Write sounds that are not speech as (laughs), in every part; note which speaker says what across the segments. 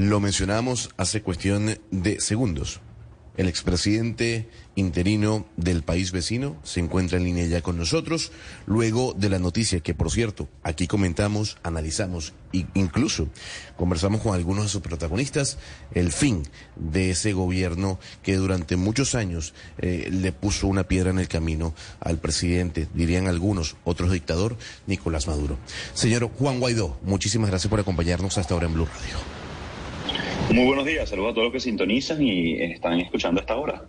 Speaker 1: Lo mencionamos hace cuestión de segundos. El expresidente interino del país vecino se encuentra en línea ya con nosotros, luego de la noticia que, por cierto, aquí comentamos, analizamos e incluso conversamos con algunos de sus protagonistas, el fin de ese gobierno que durante muchos años eh, le puso una piedra en el camino al presidente, dirían algunos, otros dictador, Nicolás Maduro. Señor Juan Guaidó, muchísimas gracias por acompañarnos hasta ahora en Blue Radio.
Speaker 2: Muy buenos días, saludos a todos los que sintonizan y están escuchando hasta ahora.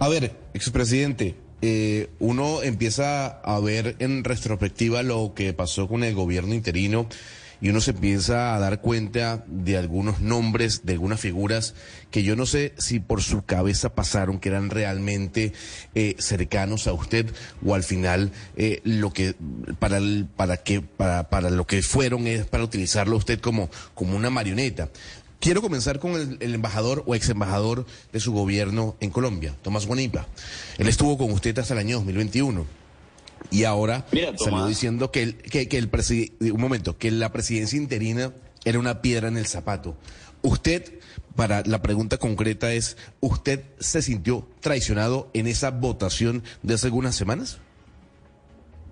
Speaker 1: A ver, expresidente, eh, uno empieza a ver en retrospectiva lo que pasó con el gobierno interino y uno se empieza a dar cuenta de algunos nombres, de algunas figuras que yo no sé si por su cabeza pasaron, que eran realmente eh, cercanos a usted o al final eh, lo que para para que para, para lo que fueron es para utilizarlo usted como como una marioneta. Quiero comenzar con el, embajador o ex embajador de su gobierno en Colombia, Tomás Guanipa. Él estuvo con usted hasta el año 2021. Y ahora salió diciendo que el, que, que el un momento, que la presidencia interina era una piedra en el zapato. Usted, para la pregunta concreta es, ¿usted se sintió traicionado en esa votación de hace algunas semanas?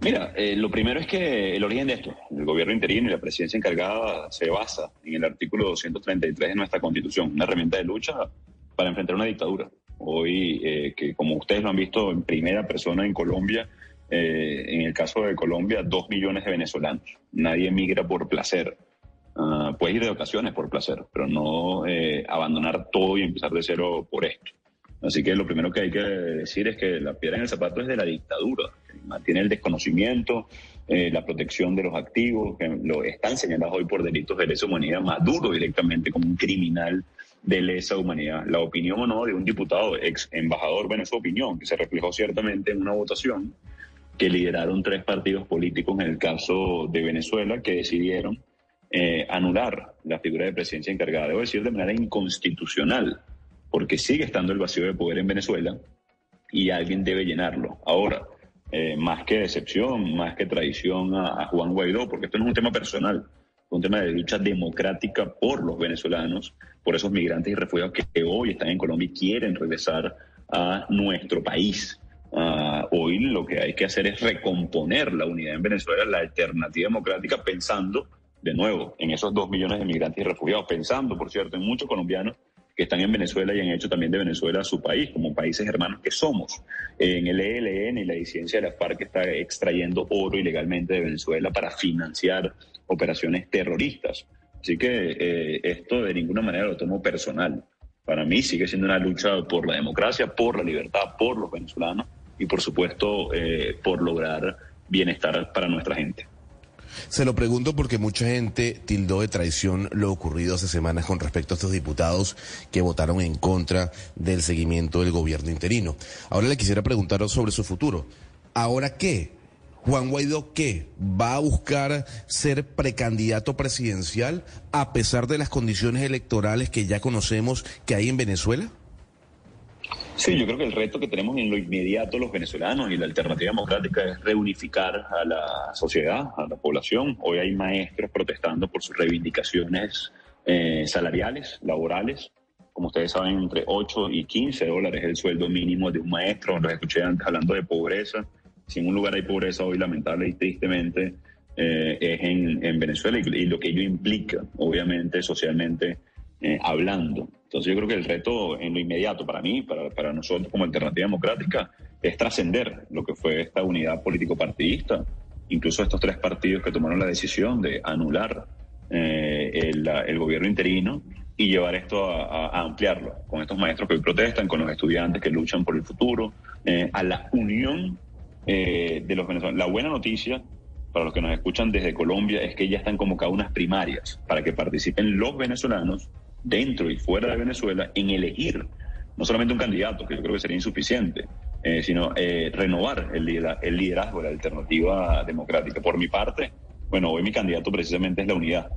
Speaker 2: Mira, eh, lo primero es que el origen de esto, el gobierno interino y la presidencia encargada, se basa en el artículo 233 de nuestra Constitución, una herramienta de lucha para enfrentar una dictadura. Hoy, eh, que como ustedes lo han visto en primera persona en Colombia, eh, en el caso de Colombia, dos millones de venezolanos. Nadie emigra por placer. Uh, puedes ir de ocasiones por placer, pero no eh, abandonar todo y empezar de cero por esto. Así que lo primero que hay que decir es que la piedra en el zapato es de la dictadura, mantiene el desconocimiento, eh, la protección de los activos, que lo están señalados hoy por delitos de lesa humanidad, Maduro directamente como un criminal de lesa humanidad. La opinión o no de un diputado, ex embajador, bueno, su opinión, que se reflejó ciertamente en una votación, que lideraron tres partidos políticos en el caso de Venezuela que decidieron eh, anular la figura de presidencia encargada, debo decir de manera inconstitucional, porque sigue estando el vacío de poder en Venezuela y alguien debe llenarlo. Ahora, eh, más que decepción, más que traición a, Juan Guaidó, porque esto no es un tema personal, es un tema de lucha democrática por los venezolanos, por esos migrantes y refugiados que hoy están en Colombia y quieren regresar a nuestro país. Hoy lo que hay que hacer es recomponer la unidad en Venezuela, la alternativa democrática, pensando de nuevo en esos dos millones de migrantes y refugiados, pensando, por cierto, en muchos colombianos que están en Venezuela y han hecho también de Venezuela su país, como países hermanos que somos. En el ELN y la disidencia de la FARC está extrayendo oro ilegalmente de Venezuela para financiar operaciones terroristas. Así que eh, esto de ninguna manera lo tomo personal. Para mí sigue siendo una lucha por la democracia, por la libertad, por los venezolanos y por supuesto eh, por lograr bienestar para nuestra gente.
Speaker 1: Se lo pregunto porque mucha gente tildó de traición lo ocurrido hace semanas con respecto a estos diputados que votaron en contra del seguimiento del gobierno interino. Ahora le quisiera preguntar sobre su futuro. ¿Ahora qué? Juan Guaidó, ¿qué? ¿Va a buscar ser precandidato presidencial a pesar de las condiciones electorales que ya conocemos que hay en Venezuela?
Speaker 2: Sí, yo creo que el reto que tenemos en lo inmediato los venezolanos y la alternativa democrática es reunificar a la sociedad, a la población. Hoy hay maestros protestando por sus reivindicaciones eh, salariales, laborales. Como ustedes saben, entre 8 y 15 dólares es el sueldo mínimo de un maestro. Los escuché antes hablando de pobreza. Si en un lugar hay pobreza hoy, lamentable y tristemente, eh, es en, en Venezuela y, y, lo que ello implica, obviamente, socialmente eh, hablando. Entonces yo creo que el reto en lo inmediato para mí, para, para nosotros como alternativa democrática, es trascender lo que fue esta unidad político-partidista, incluso estos tres partidos que tomaron la decisión de anular eh, el, gobierno interino y llevar esto a, a, ampliarlo con estos maestros que hoy protestan, con los estudiantes que luchan por el futuro, eh, a la unión eh, de los venezolanos. La buena noticia para los que nos escuchan desde Colombia es que ya están convocadas unas primarias para que participen los venezolanos dentro y fuera de Venezuela en elegir no solamente un candidato, que yo creo que sería insuficiente, eh, sino eh, renovar el, el liderazgo de la alternativa democrática. Por mi parte, bueno, hoy mi candidato precisamente es la unidad,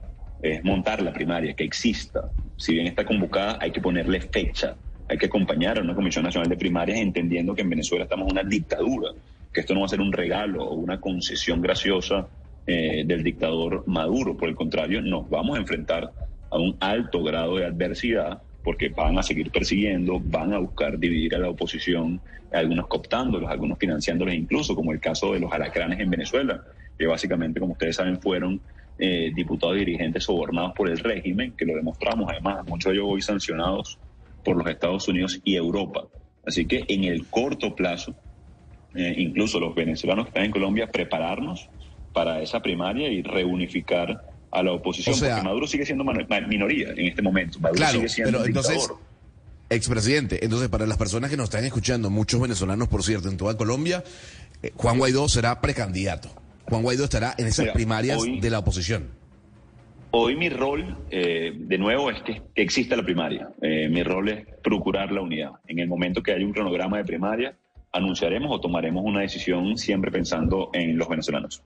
Speaker 2: es montar la primaria, que exista. Si bien está convocada, hay que ponerle fecha, hay que acompañar a una Comisión Nacional de Primarias entendiendo que en Venezuela estamos en una dictadura, que esto no va a ser un regalo o una concesión graciosa eh, del dictador Maduro. Por el contrario, nos vamos a enfrentar a un alto grado de adversidad porque van a seguir persiguiendo, van a buscar dividir a la oposición, algunos cooptándolos, algunos financiándolos incluso, como el caso de los alacranes en Venezuela, que básicamente, como ustedes saben, fueron eh, diputados y dirigentes sobornados por el régimen, que lo demostramos además, muchos de ellos hoy sancionados por los Estados Unidos y Europa. Así que en el corto plazo, eh, incluso los venezolanos que están en Colombia, prepararnos para esa primaria y reunificar a la oposición, porque Maduro sigue siendo minoría en este momento. Maduro sigue siendo
Speaker 1: pero entonces, expresidente, entonces para las personas que nos están escuchando, muchos venezolanos, por cierto, en toda Colombia, eh, Juan Guaidó será precandidato. Juan Guaidó estará en esas primarias de la oposición.
Speaker 2: Hoy mi rol, eh, de nuevo, es que, exista la primaria. Eh, mi rol es procurar la unidad. En el momento que haya un cronograma de primaria, anunciaremos o tomaremos una decisión siempre pensando en los venezolanos.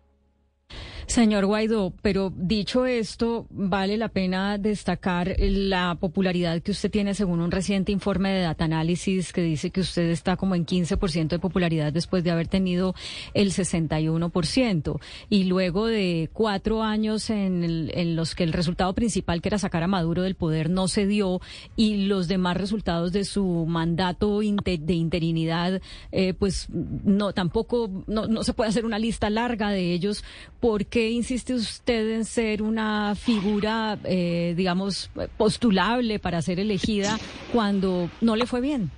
Speaker 3: Señor Guaidó, pero dicho esto, vale la pena destacar la popularidad que usted tiene según un reciente informe de Data Analysis que dice que usted está como en 15% de popularidad después de haber tenido el 61%. Y luego de cuatro años en, los que el resultado principal, que era sacar a Maduro del poder, no se dio y los demás resultados de su mandato de interinidad, eh, pues no, tampoco, no, no se puede hacer una lista larga de ellos porque qué insiste usted en ser una figura, eh, digamos, postulable para ser elegida cuando no le fue bien?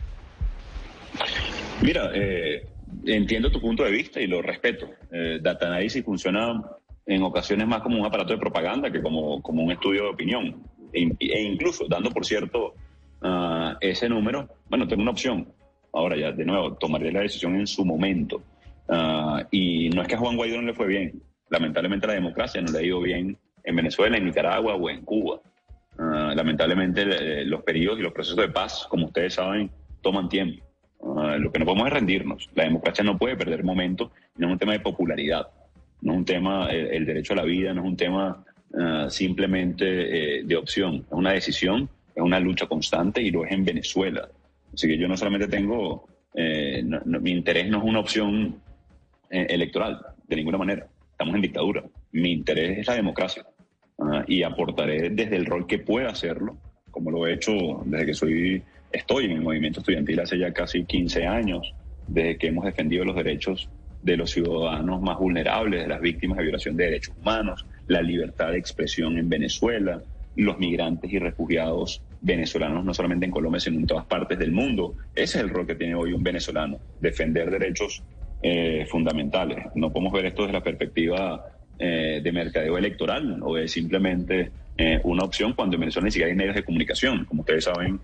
Speaker 2: Mira, eh, entiendo tu punto de vista y lo respeto. Eh, Data Analysis funciona en ocasiones más como un aparato de propaganda que como, como un estudio de opinión. E, e incluso dando, por cierto, ah, ese número, bueno, tengo una opción. Ahora ya, de nuevo, tomaré la decisión en su momento. Ah, y no es que a Juan Guaidó no le fue bien lamentablemente la democracia no le ha ido bien en Venezuela, en Nicaragua o en Cuba. Ah, lamentablemente eh, los periodos y los procesos de paz, como ustedes saben, toman tiempo. Ah, lo que no podemos es rendirnos. La democracia no puede perder momento, no es un tema de popularidad, no es un tema, el, derecho a la vida, no es un tema ah, simplemente eh, de opción, es una decisión, es una lucha constante y lo es en Venezuela. Así que yo no solamente tengo, eh, mi interés no es una opción electoral, de ninguna manera estamos en dictadura. Mi interés es la democracia y aportaré desde el rol que pueda hacerlo, como lo he hecho desde que soy, estoy en el movimiento estudiantil hace ya casi 15 años, desde que hemos defendido los derechos de los ciudadanos más vulnerables, de las víctimas de violación de derechos humanos, la libertad de expresión en Venezuela, los migrantes y refugiados venezolanos, no solamente en Colombia, sino en todas partes del mundo. Ese es el rol que tiene hoy un venezolano, defender derechos eh, fundamentales. No podemos ver esto desde la perspectiva eh, de mercadeo electoral o de simplemente eh, una opción cuando en Venezuela ni siquiera hay medios de comunicación. Como ustedes saben,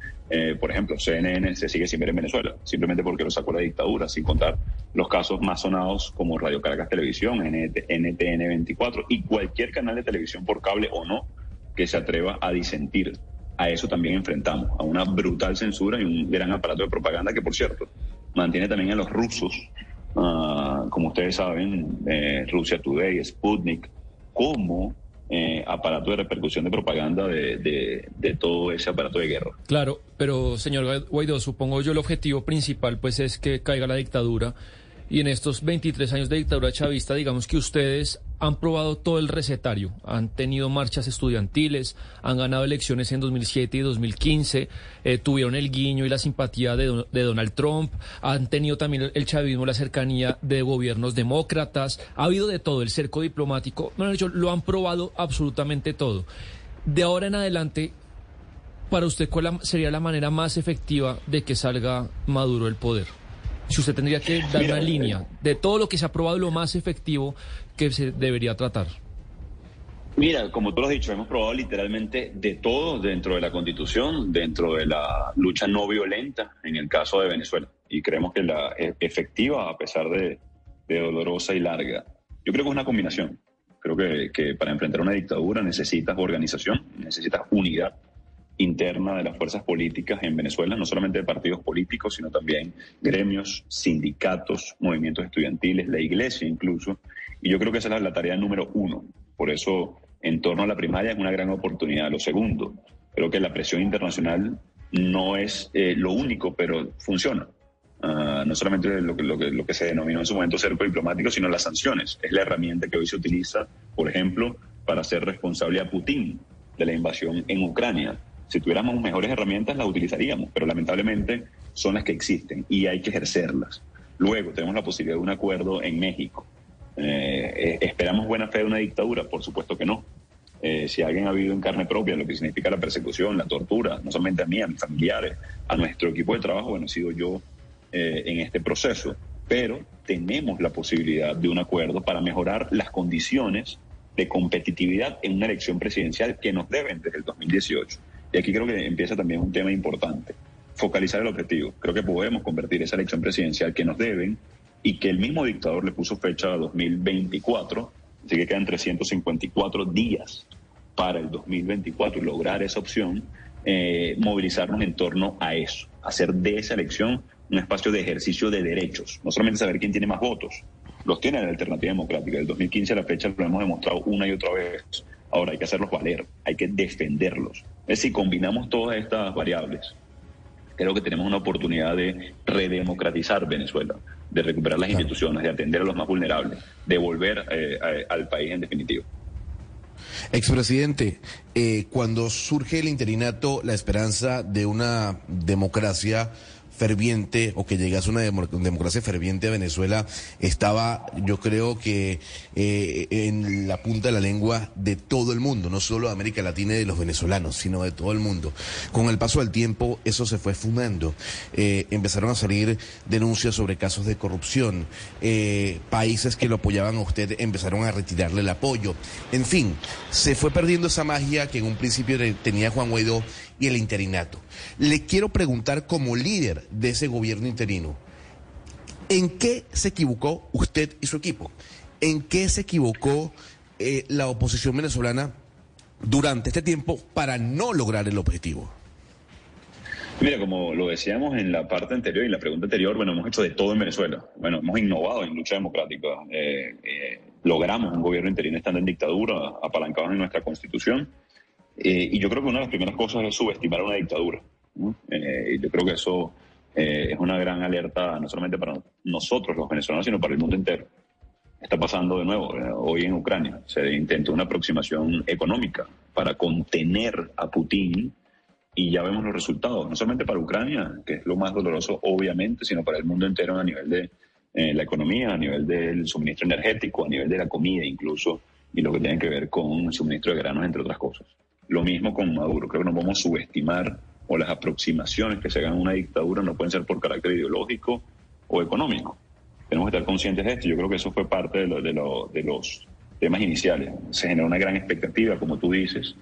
Speaker 2: por ejemplo, CNN se sigue sin ver en Venezuela, simplemente porque lo sacó la dictadura, sin contar los casos más sonados como Radio Caracas Televisión, NTN 24 y cualquier canal de televisión por cable o no que se atreva a disentir. A eso también enfrentamos, a una brutal censura y un gran aparato de propaganda que, por cierto, mantiene también a los rusos Ah, como ustedes saben, eh, Rusia Today, Sputnik, como eh, aparato de repercusión de propaganda de, de, todo ese aparato de guerra.
Speaker 4: Claro, pero señor Guaidó, supongo yo el objetivo principal pues es que caiga la dictadura y en estos 23 años de dictadura chavista, digamos que ustedes han probado todo el recetario, han tenido marchas estudiantiles, han ganado elecciones en 2007 y 2015, eh, tuvieron el guiño y la simpatía de, Donald Trump, han tenido también el, chavismo, la cercanía de gobiernos demócratas, ha habido de todo, el cerco diplomático, bueno, lo han probado absolutamente todo. De ahora en adelante, para usted, ¿cuál sería la manera más efectiva de que salga Maduro del poder? si usted tendría que dar una línea de todo lo que se ha probado, lo más efectivo que se debería tratar.
Speaker 2: Mira, como tú lo has dicho, hemos probado literalmente de todo dentro de la Constitución, dentro de la lucha no violenta en el caso de Venezuela. Y creemos que la e, efectiva, a pesar de, dolorosa y larga, yo creo que es una combinación. Creo que, que para enfrentar una dictadura necesitas organización, necesitas unidad, interna de las fuerzas políticas en Venezuela, no solamente de partidos políticos, sino también gremios, sindicatos, movimientos estudiantiles, la iglesia incluso. Y yo creo que esa es la tarea número uno. Por eso, en torno a la primaria es una gran oportunidad. Lo segundo, creo que la presión internacional no es eh, lo único, pero funciona. Ah, no solamente lo que, lo, que, lo que se denominó en su momento cerco diplomático, sino las sanciones. Es la herramienta que hoy se utiliza, por ejemplo, para hacer responsable a Putin de la invasión en Ucrania. Si tuviéramos mejores herramientas, las utilizaríamos, pero lamentablemente son las que existen y hay que ejercerlas. Luego tenemos la posibilidad de un acuerdo en México. Eh, ¿Esperamos buena fe de una dictadura? Por supuesto que no. Eh, si alguien ha vivido en carne propia lo que significa la persecución, la tortura, no solamente a mí, a mis familiares, a nuestro equipo de trabajo, bueno, he sido yo eh, en este proceso. Pero tenemos la posibilidad de un acuerdo para mejorar las condiciones de competitividad en una elección presidencial que nos deben desde el 2018. Y aquí creo que empieza también un tema importante, focalizar el objetivo. Creo que podemos convertir esa elección presidencial que nos deben y que el mismo dictador le puso fecha a 2024, así que quedan 354 días para el 2024 y lograr esa opción, eh, movilizarnos en torno a eso, hacer de esa elección un espacio de ejercicio de derechos, no solamente saber quién tiene más votos, los tiene la alternativa democrática. Del 2015 a la fecha lo hemos demostrado una y otra vez. Ahora hay que hacerlos valer, hay que defenderlos. Es si combinamos todas estas variables, creo que tenemos una oportunidad de redemocratizar Venezuela, de recuperar las instituciones, de atender a los más vulnerables, de volver eh, al país en definitiva.
Speaker 1: Expresidente, eh, cuando surge el interinato, la esperanza de una democracia ferviente o que llegase una democracia ferviente a Venezuela estaba, yo creo que eh, en la punta de la lengua de todo el mundo, no solo de América Latina y de los venezolanos, sino de todo el mundo. Con el paso del tiempo eso se fue fumando. Eh, empezaron a salir denuncias sobre casos de corrupción. Eh, países que lo apoyaban a usted empezaron a retirarle el apoyo. En fin, se fue perdiendo esa magia que en un principio tenía Juan Guaidó y el interinato. Le quiero preguntar como líder de ese gobierno interino, ¿en qué se equivocó usted y su equipo? ¿En qué se equivocó eh, la oposición venezolana durante este tiempo para no lograr el objetivo?
Speaker 2: Mira, como lo decíamos en la parte anterior y en la pregunta anterior, bueno, hemos hecho de todo en Venezuela. Bueno, hemos innovado en lucha democrática. Eh, eh, logramos un gobierno interino estando en dictadura, apalancados en nuestra constitución. Eh, y yo creo que una de las primeras cosas es subestimar una dictadura. Eh, yo creo que eso eh, es una gran alerta, no solamente para nosotros los venezolanos, sino para el mundo entero. Está pasando de nuevo hoy en Ucrania. Se intentó una aproximación económica para contener a Putin y ya vemos los resultados, no solamente para Ucrania, que es lo más doloroso obviamente, sino para el mundo entero a nivel de la economía, a nivel del suministro energético, a nivel de la comida incluso, y lo que tiene que ver con el suministro de granos, entre otras cosas. Lo mismo con Maduro. Creo que no podemos subestimar o las aproximaciones que se hagan a una dictadura no pueden ser por carácter ideológico o económico. Tenemos que estar conscientes de esto. Yo creo que eso fue parte de, de, los temas iniciales. Se generó una gran expectativa, como tú dices,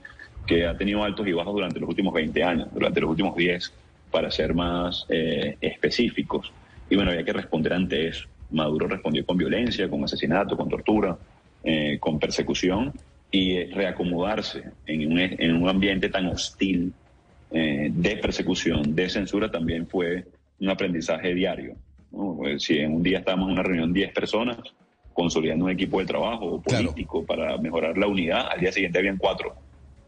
Speaker 2: que ha tenido altos y bajos durante los últimos 20 años, durante los últimos 10, para ser más eh, específicos. Y bueno, había que responder ante eso. Maduro respondió con violencia, con asesinato, con tortura, eh, con persecución y reacomodarse en un, en un ambiente tan hostil eh, de persecución, de censura, también fue un aprendizaje diario. Pues, si en un día estábamos en una reunión 10 personas, consolidando un equipo de trabajo político para mejorar la unidad, al día siguiente habían cuatro.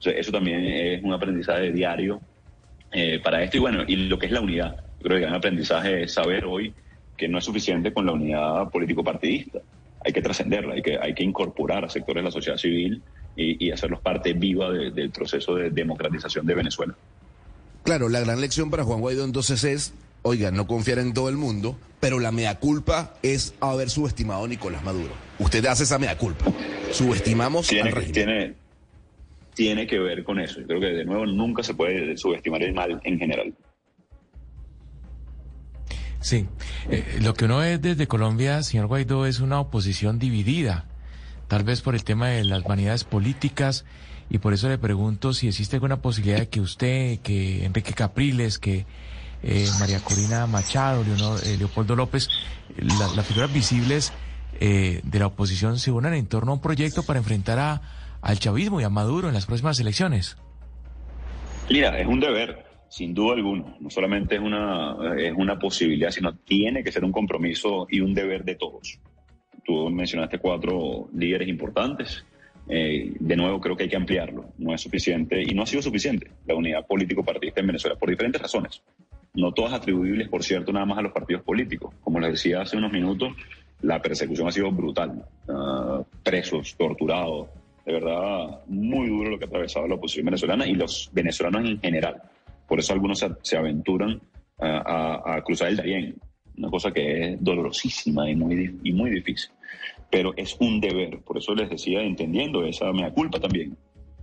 Speaker 2: eso también es un aprendizaje diario eh, para esto. Y bueno, y lo que es la unidad, yo creo que el gran aprendizaje es saber hoy que no es suficiente con la unidad político-partidista hay que trascenderla, hay que, hay que incorporar a sectores de la sociedad civil y, hacerlos parte viva del proceso de democratización de Venezuela.
Speaker 1: Claro, la gran lección para Juan Guaidó entonces es, oiga, no confiar en todo el mundo, pero la mea culpa es haber subestimado a Nicolás Maduro. Usted hace esa mea culpa. Subestimamos
Speaker 2: tiene,
Speaker 1: al régimen.
Speaker 2: Tiene, tiene que ver con eso. Yo creo que de nuevo nunca se puede subestimar el mal en general.
Speaker 5: Sí, eh, lo que uno ve desde Colombia, señor Guaidó, es una oposición dividida, tal vez por el tema de las vanidades políticas, y por eso le pregunto si existe alguna posibilidad de que usted, que Enrique Capriles, que eh, María Corina Machado, eh, Leopoldo López, las figuras visibles de la oposición se unan en torno a un proyecto para enfrentar a, al chavismo y a Maduro en las próximas elecciones.
Speaker 2: Mira, es un deber sin duda alguna. No solamente es una, es una posibilidad, sino tiene que ser un compromiso y un deber de todos. Tú mencionaste cuatro líderes importantes. Eh, de nuevo, creo que hay que ampliarlo. No es suficiente y no ha sido suficiente la unidad político-partidista en Venezuela por diferentes razones. No todas atribuibles, por cierto, nada más a los partidos políticos. Como les decía hace unos minutos, la persecución ha sido brutal. Ah, presos, torturados, de verdad, muy duro lo que ha atravesado la oposición venezolana y los venezolanos en general. Por eso algunos se, aventuran a, cruzar el Darién, una cosa que es dolorosísima y muy, y muy difícil. Pero es un deber, por eso les decía, entendiendo esa mea culpa también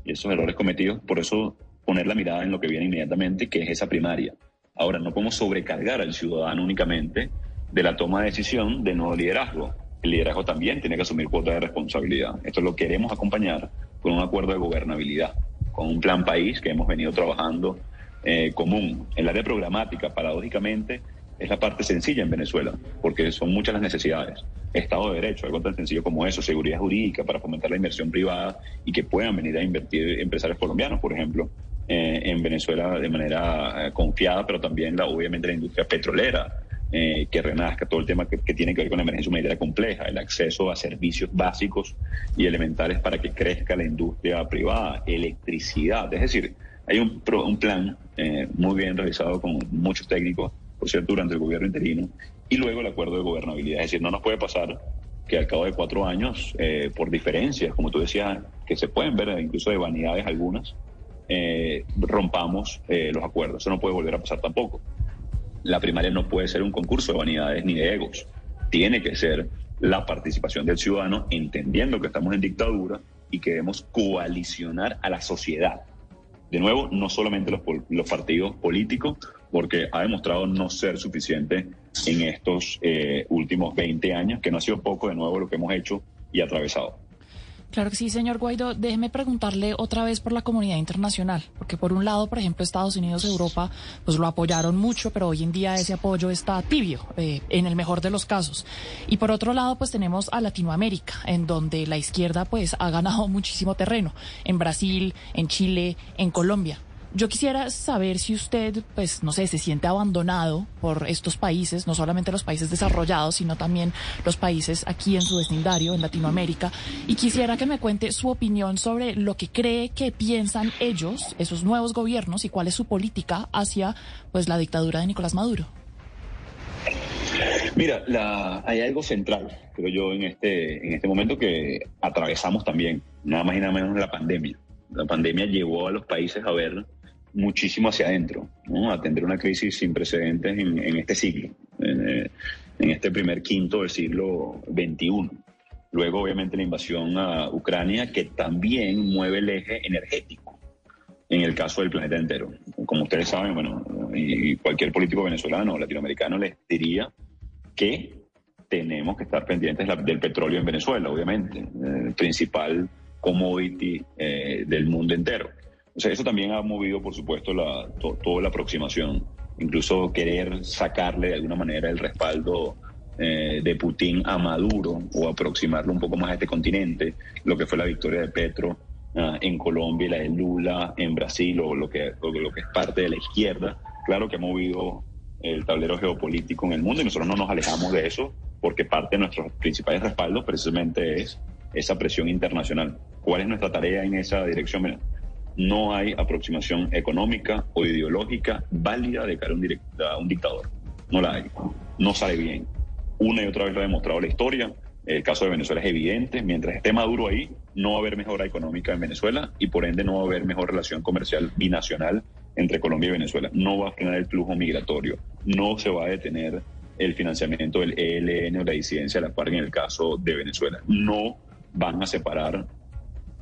Speaker 2: y esos errores cometidos, por eso poner la mirada en lo que viene inmediatamente, que es esa primaria. Ahora, no podemos sobrecargar al ciudadano únicamente de la toma de decisión de nuevo liderazgo. El liderazgo también tiene que asumir cuota de responsabilidad. Esto lo queremos acompañar con un acuerdo de gobernabilidad, con un plan país que hemos venido trabajando eh, común. En la área programática, paradójicamente, es la parte sencilla en Venezuela, porque son muchas las necesidades. Estado de Derecho, algo tan sencillo como eso, seguridad jurídica para fomentar la inversión privada y que puedan venir a invertir empresarios colombianos, por ejemplo, eh, en Venezuela de manera eh, confiada, pero también la, obviamente la industria petrolera, eh, que renazca, todo el tema que, tiene que ver con la emergencia humanitaria compleja, el acceso a servicios básicos y elementales para que crezca la industria privada, electricidad. Es decir, hay un, plan muy bien realizado con muchos técnicos, por cierto, durante el gobierno interino, y luego el acuerdo de gobernabilidad. Es decir, no nos puede pasar que al cabo de cuatro años, por diferencias, como tú decías, que se pueden ver incluso de vanidades algunas, eh, rompamos eh, los acuerdos. Eso no puede volver a pasar tampoco. La primaria no puede ser un concurso de vanidades ni de egos. Tiene que ser la participación del ciudadano entendiendo que estamos en dictadura y que debemos coalicionar a la sociedad. De nuevo, no solamente los, los partidos políticos, porque ha demostrado no ser suficiente en estos eh, últimos 20 años, que no ha sido poco de nuevo lo que hemos hecho y atravesado.
Speaker 6: Claro que sí, señor Guaidó. Déjeme preguntarle otra vez por la comunidad internacional, porque por un lado, por ejemplo, Estados Unidos Europa, pues lo apoyaron mucho, pero hoy en día ese apoyo está tibio, eh, en el mejor de los casos. Y por otro lado, pues tenemos a Latinoamérica, en donde la izquierda pues ha ganado (laughs) muchísimo terreno, en Brasil, en Chile, en Colombia. Yo quisiera saber si usted, pues, no sé, se siente abandonado por estos países, no solamente los países desarrollados, sino también los países aquí en su vecindario, en Latinoamérica. Y quisiera que me cuente su opinión sobre lo que cree que piensan ellos, esos nuevos gobiernos, y cuál es su política hacia, pues, la dictadura de Nicolás Maduro.
Speaker 2: Mira, hay algo central, creo yo, en este, en este momento que atravesamos también, nada más y nada menos la pandemia. La pandemia llevó a los países a ver muchísimo hacia adentro, ¿no? atender una crisis sin precedentes en, este siglo, eh, en, este primer quinto del siglo XXI. Luego, obviamente, la invasión a Ucrania, que también mueve el eje energético, en el caso del planeta entero. Como ustedes saben, bueno, y cualquier político venezolano o latinoamericano les diría que tenemos que estar pendientes del petróleo en Venezuela, obviamente, el principal commodity eh, del mundo entero. O sea, eso también ha movido, por supuesto, la, toda la aproximación, incluso querer sacarle de alguna manera el respaldo eh, de Putin a Maduro o aproximarlo un poco más a este continente, lo que fue la victoria de Petro ah, en Colombia la de Lula en Brasil o lo que, lo que es parte de la izquierda, claro que ha movido el tablero geopolítico en el mundo y nosotros no nos alejamos de eso porque parte de nuestros principales respaldos precisamente es esa presión internacional. ¿Cuál es nuestra tarea en esa dirección? No hay aproximación económica o ideológica válida de cara a un, dictador. No la hay. No sale bien. Una y otra vez lo ha demostrado la historia. El caso de Venezuela es evidente. Mientras esté Maduro ahí, no va a haber mejora económica en Venezuela y por ende no va a haber mejor relación comercial binacional entre Colombia y Venezuela. No va a frenar el flujo migratorio. No se va a detener el financiamiento del ELN o la disidencia de la FARC en el caso de Venezuela. No van a separar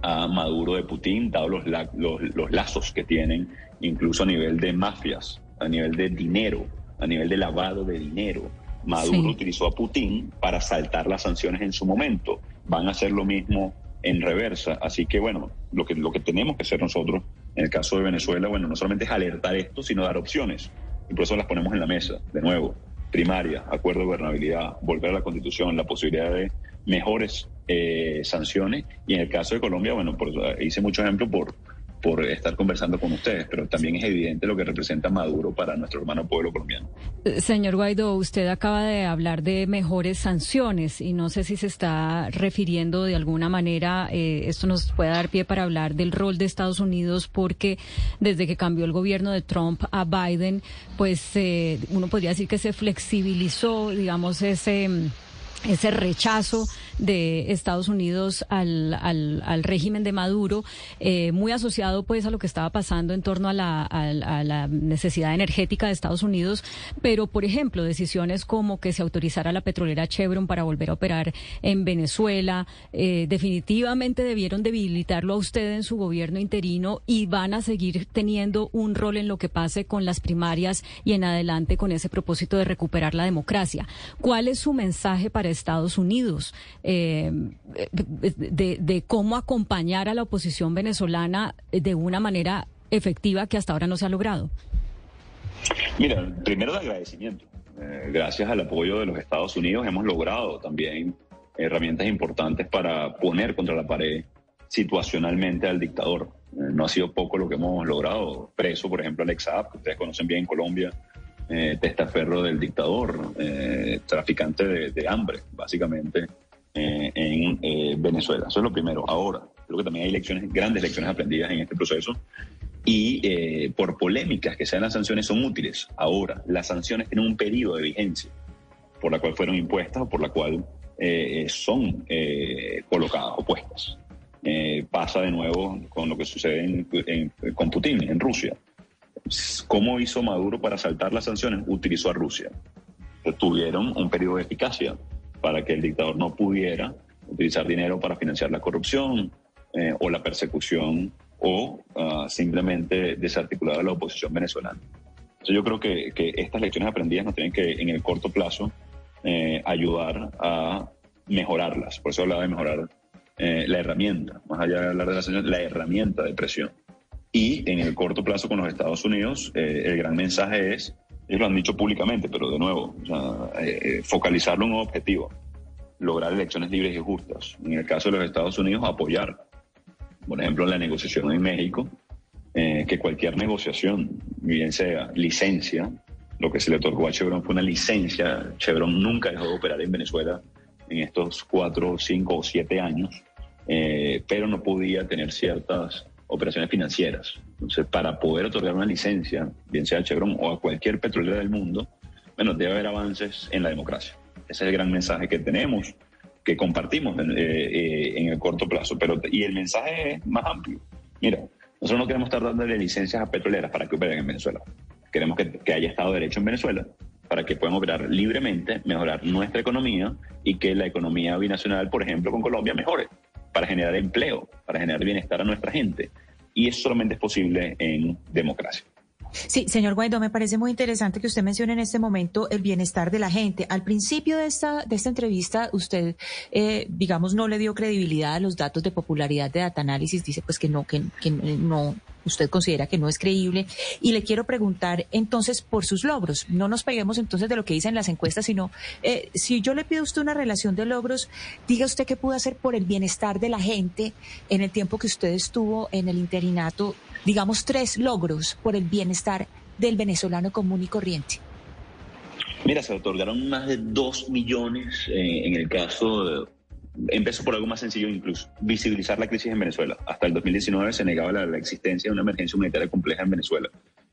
Speaker 2: a Maduro de Putin, dado los, los, lazos que tienen, incluso a nivel de mafias, a nivel de dinero, a nivel de lavado de dinero. Maduro utilizó a Putin para saltar las sanciones en su momento. Van a hacer lo mismo en reversa. Así que, bueno, lo que, lo que tenemos que hacer nosotros en el caso de Venezuela, bueno, no solamente es alertar esto, sino dar opciones. Y por eso las ponemos en la mesa, de nuevo. Primaria, acuerdo de gobernabilidad, volver a la constitución, la posibilidad de mejores eh, sanciones. Y en el caso de Colombia, bueno, por, hice mucho ejemplo por, por estar conversando con ustedes, pero también es evidente lo que representa Maduro para nuestro hermano pueblo colombiano.
Speaker 3: Eh, señor Guaidó, usted acaba de hablar de mejores sanciones y no sé si se está refiriendo de alguna manera, eh, esto nos puede dar pie para hablar del rol de Estados Unidos porque desde que cambió el gobierno de Trump a Biden, pues uno podría decir que se flexibilizó, digamos, ese ese rechazo de Estados Unidos al, al, régimen de Maduro, eh, muy asociado pues a lo que estaba pasando en torno a la, necesidad energética de Estados Unidos, pero por ejemplo decisiones como que se autorizara la petrolera Chevron para volver a operar en Venezuela, eh, definitivamente debieron debilitarlo a usted en su gobierno interino y van a seguir teniendo un rol en lo que pase con las primarias y en adelante con ese propósito de recuperar la democracia. ¿Cuál es su mensaje para Estados Unidos eh, de, cómo acompañar a la oposición venezolana de una manera efectiva que hasta ahora no se ha logrado?
Speaker 2: Mira, primero el agradecimiento. Eh, gracias al apoyo de los Estados Unidos hemos logrado también herramientas importantes para poner contra la pared situacionalmente al dictador. Eh, no ha sido poco lo que hemos logrado. Preso, por ejemplo, Alex Saab, que ustedes conocen bien en Colombia, eh, testaferro del dictador, traficante de, hambre, básicamente, eh, en Venezuela. Eso es lo primero. Ahora, creo que también hay lecciones, grandes lecciones aprendidas en este proceso. Y por polémicas que sean las sanciones son útiles. Ahora, las sanciones tienen un periodo de vigencia por la cual fueron impuestas o por la cual son colocadas o puestas. pasa de nuevo con lo que sucede con Putin en Rusia. ¿Cómo hizo Maduro para saltar las sanciones? Utilizó a Rusia. Tuvieron un periodo de eficacia para que el dictador no pudiera utilizar dinero para financiar la corrupción eh, o la persecución o ah, simplemente desarticular a la oposición venezolana. Entonces yo creo que, estas lecciones aprendidas nos tienen que en el corto plazo eh, ayudar a mejorarlas. Por eso hablaba de mejorar eh, la herramienta, más allá de hablar de la herramienta de presión. Y en el corto plazo con los Estados Unidos, el gran mensaje es, ellos lo han dicho públicamente, pero de nuevo, eh, eh, focalizarlo en un objetivo, lograr elecciones libres y justas. En el caso de los Estados Unidos, apoyar, por ejemplo, la negociación en México, que cualquier negociación, bien sea licencia, lo que se le otorgó a Chevron fue una licencia. Chevron nunca dejó de operar en Venezuela en estos cuatro, cinco o siete años, pero no podía tener ciertas operaciones financieras. Entonces, para poder otorgar una licencia, bien sea a Chevron o a cualquier petrolera del mundo, bueno, debe haber avances en la democracia. Ese es el gran mensaje que tenemos, que compartimos en, eh, eh, el corto plazo. Pero, y el mensaje es más amplio. Mira, nosotros no queremos estar dándole licencias a petroleras para que operen en Venezuela. Queremos que, que haya Estado de Derecho en Venezuela para que puedan operar libremente, mejorar nuestra economía y que la economía binacional, por ejemplo, con Colombia mejore para generar empleo, para generar bienestar a nuestra gente. Y eso solamente es posible en democracia.
Speaker 7: Sí, señor Guaidó, me parece muy interesante que usted mencione en este momento el bienestar de la gente. Al principio de esta, de esta entrevista, usted, eh, digamos, no le dio credibilidad a los datos de popularidad de Data Analysis. Dice pues que no, que, que no, usted considera que no es creíble. Y le quiero preguntar entonces por sus logros. No nos peguemos entonces de lo que dicen las encuestas, sino eh, si yo le pido a usted una relación de logros, diga usted qué pudo hacer por el bienestar de la gente en el tiempo que usted estuvo en el interinato, digamos tres logros por el bienestar del venezolano común y corriente.
Speaker 2: Mira, se otorgaron más de dos millones eh, en el caso Empezó por algo más sencillo incluso, visibilizar la crisis en Venezuela. Hasta el 2019 se negaba la, existencia de una emergencia humanitaria compleja en Venezuela.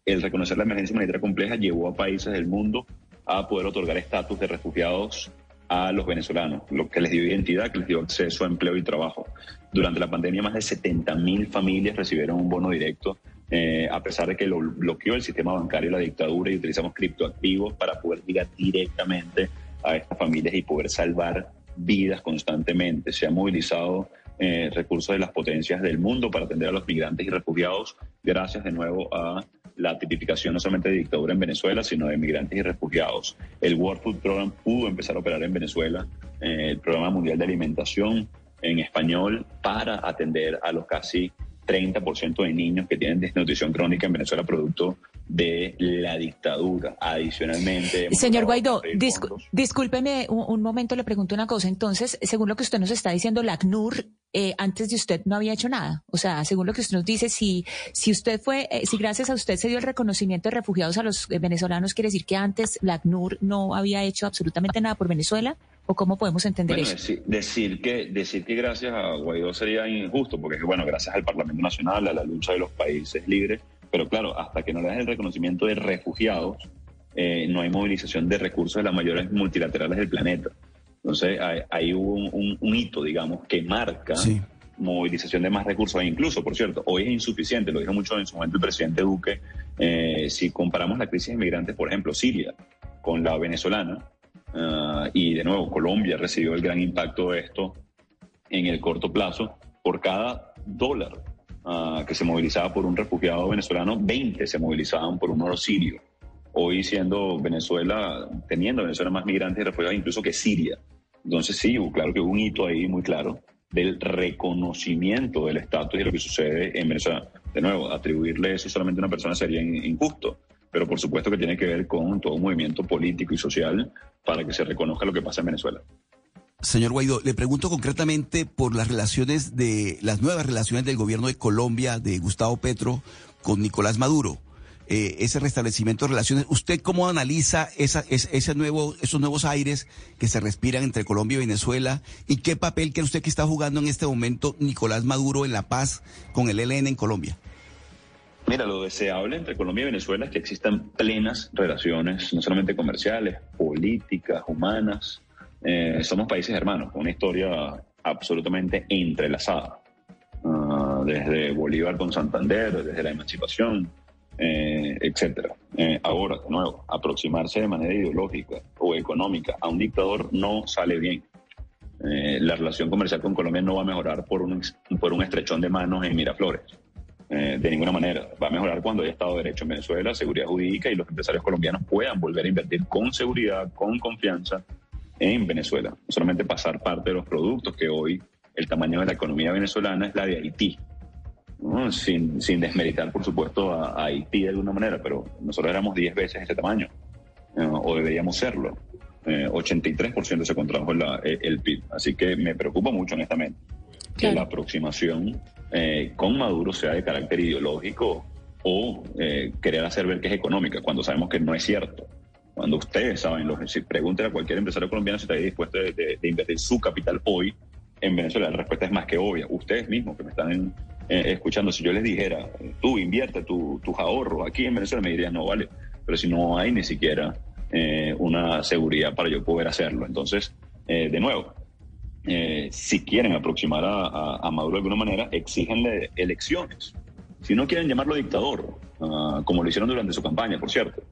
Speaker 2: El reconocer la emergencia humanitaria compleja llevó a países del mundo a poder otorgar estatus de refugiados a los venezolanos, lo que les dio identidad, que les dio acceso a empleo y trabajo. Durante la pandemia, más de 70.000 familias recibieron un bono directo, eh, a pesar de que lo bloqueó el sistema bancario la dictadura y utilizamos criptoactivos para poder llegar directamente a estas familias y poder salvar vidas constantemente. Se han movilizado eh, recursos de las potencias del mundo para atender a los migrantes y refugiados, gracias de nuevo a la tipificación no solamente de dictadura en Venezuela, sino de migrantes y refugiados. El World Food Program pudo empezar a operar en Venezuela, eh, el Programa Mundial de Alimentación en español, para atender a los casi 30% de niños que tienen desnutrición crónica en Venezuela producto de la dictadura. Adicionalmente...
Speaker 7: Señor Guaidó, discúlpeme un, momento, le pregunto una cosa. Entonces, según lo que usted nos está diciendo, la ACNUR eh, antes de usted no había hecho nada. O sea, según lo que usted nos dice, si, si usted fue, eh, si gracias a usted se dio el reconocimiento de refugiados a los eh, venezolanos, quiere decir que antes la ACNUR no había hecho absolutamente nada por Venezuela. ¿O cómo podemos entender eso?
Speaker 2: Decir, que, decir que gracias a Guaidó sería injusto, porque bueno, gracias al Parlamento Nacional, a la lucha de los países libres, pero claro, hasta que no le das el reconocimiento de refugiados, eh, no hay movilización de recursos de las mayores multilaterales del planeta. Entonces, ahí, hubo un, hito, digamos, que marca movilización de más recursos. E incluso, por cierto, hoy es insuficiente, lo dijo mucho en su momento el presidente Duque, eh, si comparamos la crisis de migrantes, por ejemplo, Siria con la venezolana, ah, y de nuevo, Colombia recibió el gran impacto de esto en el corto plazo, por cada dólar ah, que se movilizaba por un refugiado venezolano, 20 se movilizaban por un oro sirio. Hoy siendo Venezuela, teniendo Venezuela más migrantes y refugiados incluso que Siria. Entonces sí, claro que hubo un hito ahí muy claro del reconocimiento del estatus y lo que sucede en Venezuela. De nuevo, atribuirle eso solamente a una persona sería injusto, pero por supuesto que tiene que ver con todo un movimiento político y social para que se reconozca lo que pasa en Venezuela.
Speaker 8: Señor Guaidó, le pregunto concretamente por las relaciones de las nuevas relaciones del gobierno de Colombia, de Gustavo Petro, con Nicolás Maduro. Eh, ese restablecimiento de relaciones. ¿Usted cómo analiza esa, ese nuevo, esos nuevos aires que se respiran entre Colombia y Venezuela? ¿Y qué papel cree usted que está jugando en este momento Nicolás Maduro en la paz con el ELN en Colombia?
Speaker 2: Mira, lo deseable entre Colombia y Venezuela es que existan plenas relaciones, no solamente comerciales, políticas, humanas. Eh, somos países hermanos, con una historia absolutamente entrelazada. Ah, desde Bolívar con Santander, desde la emancipación, eh, etcétera. Eh, ahora, de nuevo, aproximarse de manera ideológica o económica a un dictador no sale bien. Eh, la relación comercial con Colombia no va a mejorar por un, por un estrechón de manos en Miraflores. De ninguna manera. Va a mejorar cuando haya Estado de Derecho en Venezuela, seguridad jurídica y los empresarios colombianos puedan volver a invertir con seguridad, con confianza en Venezuela. No solamente pasar parte de los productos que hoy el tamaño de la economía venezolana es la de Haití sin, sin desmeritar, por supuesto, a, Haití de alguna manera, pero nosotros éramos 10 veces ese tamaño, eh, o deberíamos serlo. 83% eh, se contrajo eh, el PIB. Así que me preocupa mucho, honestamente, que la aproximación con Maduro sea de carácter ideológico o querer hacer ver que es económica, cuando sabemos que no es cierto. Cuando ustedes saben, si pregunten a cualquier empresario colombiano si está dispuesto de, invertir su capital hoy en Venezuela, la respuesta es más que obvia. Ustedes mismos que me están en, eh, escuchando, si yo les dijera, tú invierte tus ahorros aquí en Venezuela, me dirían, no, vale, pero si no hay ni siquiera eh, una seguridad para yo poder hacerlo. Entonces, eh, de nuevo, si quieren aproximar a, Maduro de alguna manera, exígenle elecciones. Si no quieren llamarlo dictador, ah, como lo hicieron durante su campaña, por cierto,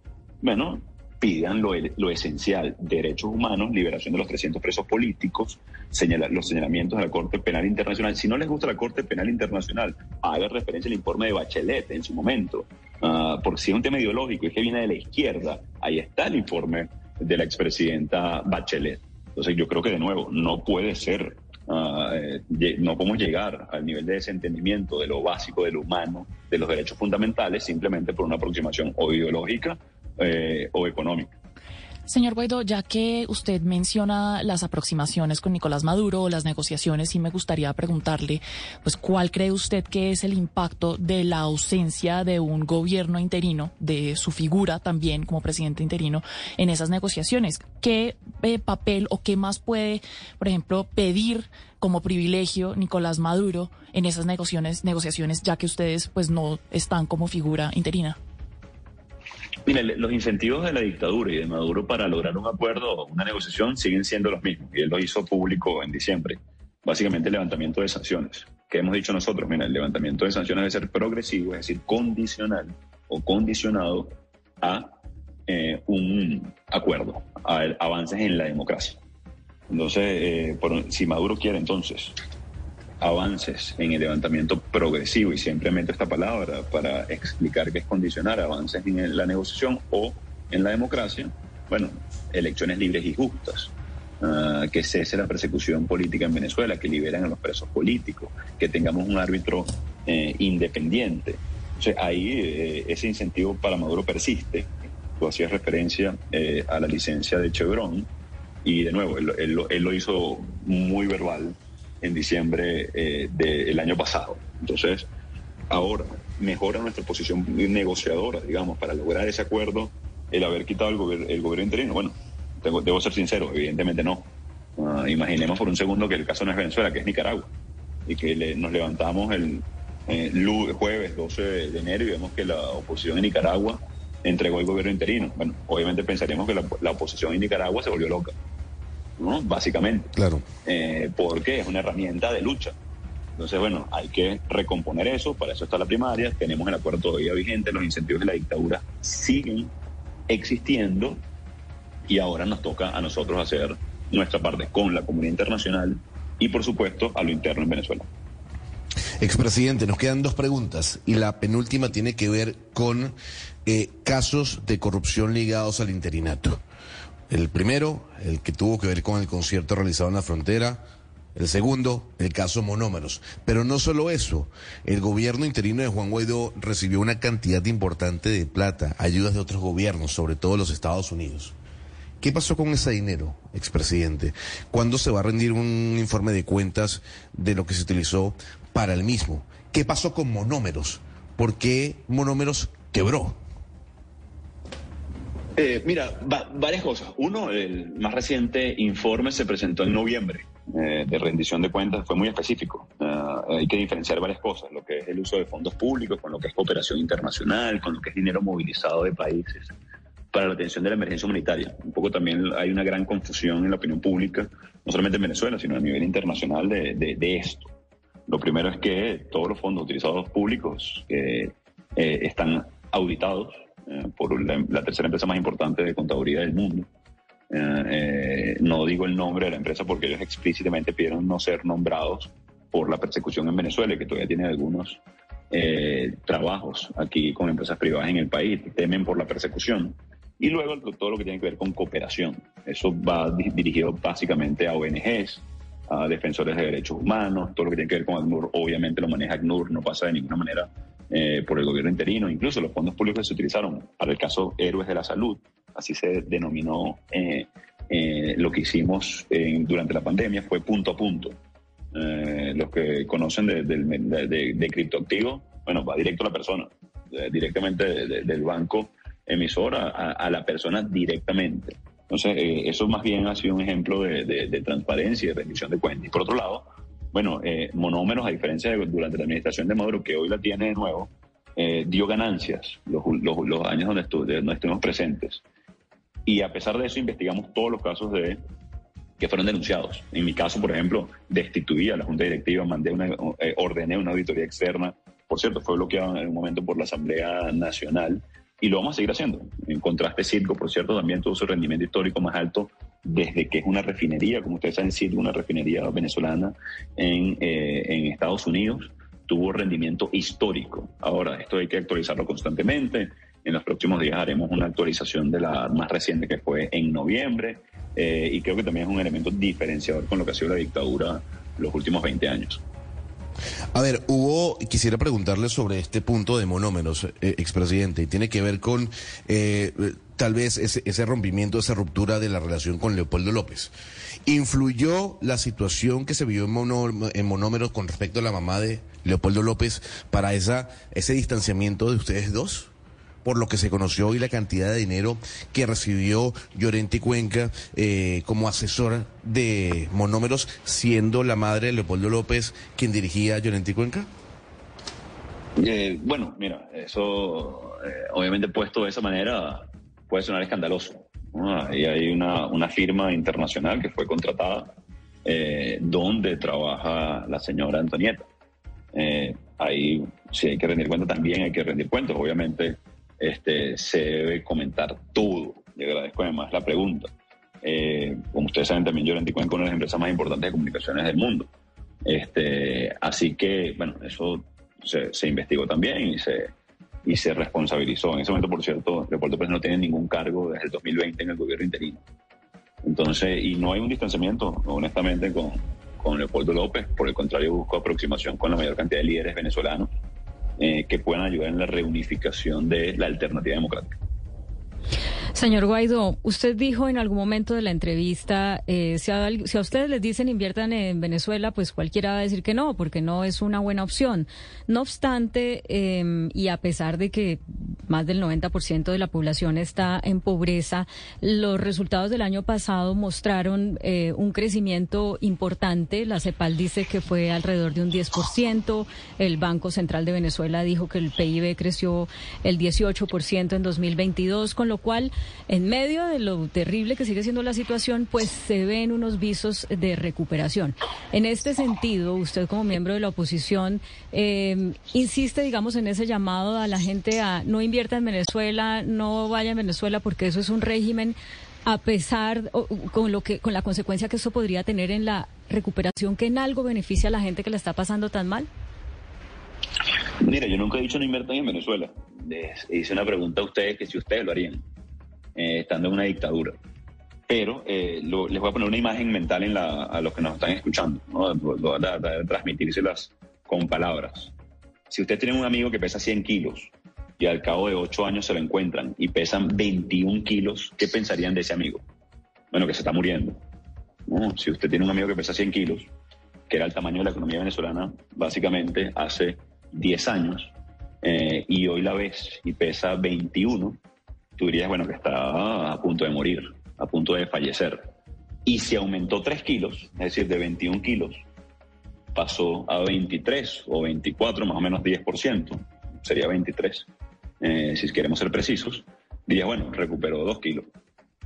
Speaker 2: bueno, pidan lo, lo, esencial, derechos humanos, liberación de los 300 presos políticos, señalar, los señalamientos de la Corte Penal Internacional. Si no les gusta la Corte Penal Internacional, haga referencia al informe de Bachelet en su momento, uh, porque si es un tema ideológico y que viene de la izquierda, ahí está el informe de la expresidenta Bachelet. Entonces yo creo que de nuevo no puede ser, ah, eh, no podemos llegar al nivel de desentendimiento de lo básico, de lo humano, de los derechos fundamentales, simplemente por una aproximación o ideológica eh, o económica.
Speaker 6: Señor Guaidó, ya que usted menciona las aproximaciones con Nicolás Maduro las negociaciones, sí me gustaría preguntarle, pues, ¿cuál cree usted que es el impacto de la ausencia de un gobierno interino, de su figura también como presidente interino en esas negociaciones? ¿Qué eh, papel o qué más puede, por ejemplo, pedir como privilegio Nicolás Maduro en esas negociaciones, negociaciones, ya que ustedes, pues, no están como figura interina?
Speaker 2: Mira, los incentivos de la dictadura y de Maduro para lograr un acuerdo o una negociación siguen siendo los mismos. Y él lo hizo público en diciembre. Básicamente el levantamiento de sanciones. ¿Qué hemos dicho nosotros? Mira, el levantamiento de sanciones debe ser progresivo, es decir, condicional o condicionado a eh, un acuerdo, a avances en la democracia. Entonces, eh, si Maduro quiere entonces avances en el levantamiento progresivo, y siempre meto esta palabra para explicar qué es condicionar avances en la negociación o en la democracia, bueno, elecciones libres y justas, ah, que cese la persecución política en Venezuela, que liberen a los presos políticos, que tengamos un árbitro eh, independiente. Entonces, ahí eh, ese incentivo para Maduro persiste. Tú hacías referencia eh, a la licencia de Chevron, y de nuevo, él lo hizo muy verbal en diciembre eh, del año pasado. Entonces, ahora mejora nuestra posición negociadora, digamos, para lograr ese acuerdo, el haber quitado el, el gobierno interino. Bueno, debo ser sincero, evidentemente no. Ah, imaginemos por un segundo que el caso no es Venezuela, que es Nicaragua, y que nos levantamos el eh, jueves 12 de enero y vemos que la oposición en Nicaragua entregó el gobierno interino. Bueno, obviamente pensaríamos que la oposición en Nicaragua se volvió loca. ¿No? Básicamente.
Speaker 1: Claro.
Speaker 2: Eh, porque es una herramienta de lucha. Entonces, bueno, hay que recomponer eso, para eso está la primaria, tenemos el acuerdo todavía vigente, los incentivos de la dictadura siguen existiendo y ahora nos toca a nosotros hacer nuestra parte con la comunidad internacional y, por supuesto, a lo interno en Venezuela.
Speaker 1: Expresidente, nos quedan dos preguntas y la penúltima tiene que ver con eh, casos de corrupción ligados al interinato. El primero, el que tuvo que ver con el concierto realizado en la frontera. El segundo, el caso Monómeros. Pero no solo eso, el gobierno interino de Juan Guaidó recibió una cantidad importante de plata, ayudas de otros gobiernos, sobre todo los Estados Unidos. ¿Qué pasó con ese dinero, expresidente? ¿Cuándo se va a rendir un informe de cuentas de lo que se utilizó para el mismo? ¿Qué pasó con Monómeros? ¿Por qué Monómeros quebró?
Speaker 2: Eh, mira, varias cosas. Uno, el más reciente informe se presentó en noviembre eh, de rendición de cuentas, fue muy específico. Eh, hay que diferenciar varias cosas, lo que es el uso de fondos públicos, con lo que es cooperación internacional, con lo que es dinero movilizado de países para la atención de la emergencia humanitaria. Un poco también hay una gran confusión en la opinión pública, no solamente en Venezuela, sino a nivel internacional de, esto. Lo primero es que todos los fondos utilizados públicos están auditados eh, por la, tercera empresa más importante de contaduría del mundo. Eh, eh, no digo el nombre de la empresa porque ellos explícitamente pidieron no ser nombrados por la persecución en Venezuela, que todavía tiene algunos trabajos aquí con empresas privadas en el país, temen por la persecución. Y luego todo lo que tiene que ver con cooperación. Eso va dirigido básicamente a ONGs, a defensores de derechos humanos, todo lo que tiene que ver con ACNUR, obviamente lo maneja ACNUR, no pasa de ninguna manera eh, por el gobierno interino, incluso los fondos públicos que se utilizaron para el caso Héroes de la Salud, así se denominó eh, eh, lo que hicimos durante la pandemia, fue punto a punto. los que conocen de, de, criptoactivos, bueno, va directo a la persona, directamente del banco emisor a, la persona directamente. Entonces, eso más bien ha sido un ejemplo de, transparencia y de rendición de cuentas. Y por otro lado, bueno, eh, monómeros, a diferencia de durante la administración de Maduro, que hoy la tiene de nuevo, eh, dio ganancias los, los, años donde, donde estuvimos presentes. Y a pesar de eso, investigamos todos los casos de que fueron denunciados. En mi caso, por ejemplo, destituí a la Junta Directiva, mandé una, eh, ordené una auditoría externa. Por cierto, fue bloqueado en un momento por la Asamblea Nacional y lo vamos a seguir haciendo. En contraste, Circo, por cierto, también tuvo su rendimiento histórico más alto desde que es una refinería, como ustedes saben, Circo, una refinería venezolana en, eh, en Estados Unidos, tuvo rendimiento histórico. Ahora, esto hay que actualizarlo constantemente. En los próximos días haremos una actualización de la más reciente que fue en noviembre eh, y creo que también es un elemento diferenciador con lo que ha sido la dictadura los últimos 20 años.
Speaker 1: A ver, hubo, quisiera preguntarle sobre este punto de monómeros, eh, expresidente, y tiene que ver con eh, tal vez ese, rompimiento, esa ruptura de la relación con Leopoldo López. ¿Influyó la situación que se vio en, en monómeros con respecto a la mamá de Leopoldo López para esa, ese distanciamiento de ustedes dos? Por lo que se conoció hoy la cantidad de dinero que recibió Llorente Cuenca eh, como asesor de monómeros, siendo la madre de Leopoldo López quien dirigía Llorente Cuenca?
Speaker 2: Eh, bueno, mira, eso eh, obviamente puesto de esa manera puede sonar escandaloso. Ahí hay una, una, firma internacional que fue contratada donde trabaja la señora Antonieta. ahí si hay que rendir cuenta, también hay que rendir cuentas. Obviamente este, se debe comentar todo. Le agradezco además la pregunta. Eh, como ustedes saben, también yo con una de las empresas más importantes de comunicaciones del mundo. Este, así que, bueno, eso se, investigó también y se, y se responsabilizó. En ese momento, por cierto, Leopoldo Pérez no tiene ningún cargo desde el 2020 en el gobierno interino. Entonces, y no hay un distanciamiento, honestamente, con, con Leopoldo López. Por el contrario, busco aproximación con la mayor cantidad de líderes venezolanos eh, que puedan ayudar en la reunificación de la alternativa democrática.
Speaker 3: Señor Guaidó, usted dijo en algún momento de la entrevista, eh, si, a, ustedes les dicen inviertan en Venezuela, pues cualquiera va a decir que no, porque no es una buena opción. No obstante, em, y a pesar de que más del 90% de la población está en pobreza. Los resultados del año pasado mostraron eh, un crecimiento importante. La CEPAL dice que fue alrededor de un 10%. El Banco Central de Venezuela dijo que el PIB creció el 18% en 2022, con lo cual, en medio de lo terrible que sigue siendo la situación, pues se ven unos visos de recuperación. En este sentido, usted como miembro de la oposición eh, insiste, digamos, en ese llamado a la gente a no invierta en Venezuela, no vaya a Venezuela porque eso es un régimen a pesar con lo que con la consecuencia que eso podría tener en la recuperación que en algo beneficia a la gente que la está pasando tan mal?
Speaker 2: Mira, yo nunca he dicho no inviertan en Venezuela. Les hice una pregunta a ustedes que si ustedes lo harían, eh, estando en una dictadura. Pero eh, les voy a poner una imagen mental en la, a los que nos están escuchando, ¿no? voy a, transmitírselas con palabras. Si ustedes tienen un amigo que pesa 100 kilos y al cabo de 8 años se lo encuentran y pesan 21 kilos, ¿qué pensarían de ese amigo? Bueno, que se está muriendo. Si usted tiene un amigo que pesa 100 kilos, que era el tamaño de la economía venezolana, básicamente hace 10 años, eh, y hoy la ves y pesa 21, tú dirías, bueno, que está a punto de morir, a punto de fallecer. Y si aumentó 3 kilos, es decir, de 21 kilos, pasó a 23 o 24, más o menos 10%, sería 23, eh, si queremos ser precisos, dirías, bueno, recuperó 2 kilos.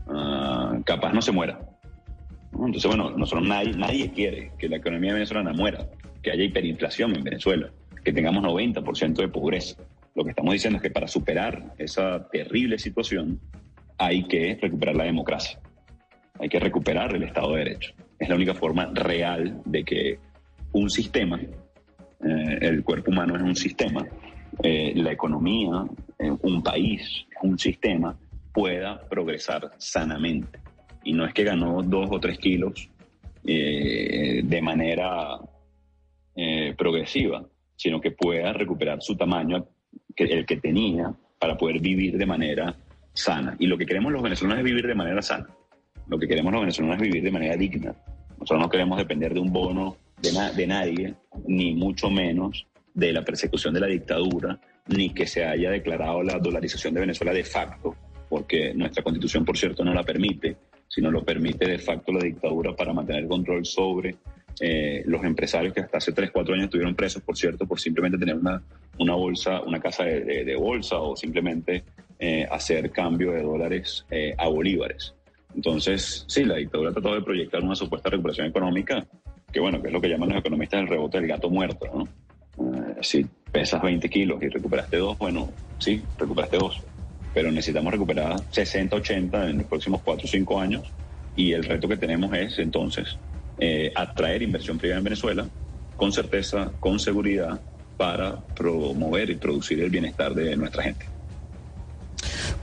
Speaker 2: Ah, capaz no se muera. Entonces, bueno, nosotros nadie, nadie quiere que la economía venezolana muera, que haya hiperinflación en Venezuela, que tengamos 90% de pobreza. Lo que estamos diciendo es que para superar esa terrible situación hay que recuperar la democracia, hay que recuperar el Estado de Derecho. Es la única forma real de que un sistema, eh, el cuerpo humano es un sistema, eh, la economía, eh, un país un sistema, pueda progresar sanamente. Y no es que ganó dos o tres kilos de manera progresiva, sino que pueda recuperar su tamaño, el que tenía, para poder vivir de manera sana. Y lo que queremos los venezolanos es vivir de manera sana. Lo que queremos los venezolanos es vivir de manera digna. Nosotros no queremos depender de un bono de, de nadie, ni mucho menos de la persecución de la dictadura, ni que se haya declarado la dolarización de Venezuela de facto, porque nuestra constitución, por cierto, no la permite, sino lo permite de facto la dictadura para mantener control sobre eh, los empresarios que hasta hace 3, 4 años estuvieron presos, por cierto, por simplemente tener una, una bolsa, una casa de, bolsa o simplemente eh, hacer cambio de dólares eh, a bolívares. Entonces, sí, la dictadura ha tratado de proyectar una supuesta recuperación económica, que bueno, que es lo que llaman los economistas el rebote del gato muerto, si pesas 20 kilos y recuperaste 2, bueno, sí, recuperaste 2, pero necesitamos recuperar 60, 80 en los próximos 4 o 5 años y el reto que tenemos es entonces eh, atraer inversión privada en Venezuela con certeza, con seguridad, para promover y producir el bienestar de nuestra gente.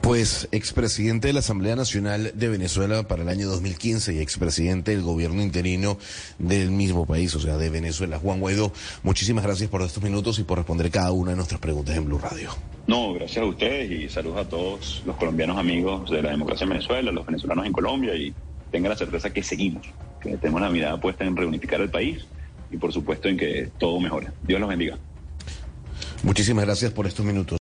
Speaker 1: Pues expresidente de la Asamblea Nacional de Venezuela para el año 2015 y expresidente del gobierno interino del mismo país, o sea, de Venezuela. Juan Guaidó, muchísimas gracias por estos minutos y por responder cada una de nuestras preguntas en Blue Radio.
Speaker 2: No, gracias a ustedes y saludos a todos los colombianos amigos de la democracia en Venezuela, los venezolanos en Colombia y tenga la certeza que seguimos, que tenemos la mirada puesta en reunificar el país y por supuesto en que todo mejore. Dios los bendiga.
Speaker 1: Muchísimas gracias por estos minutos.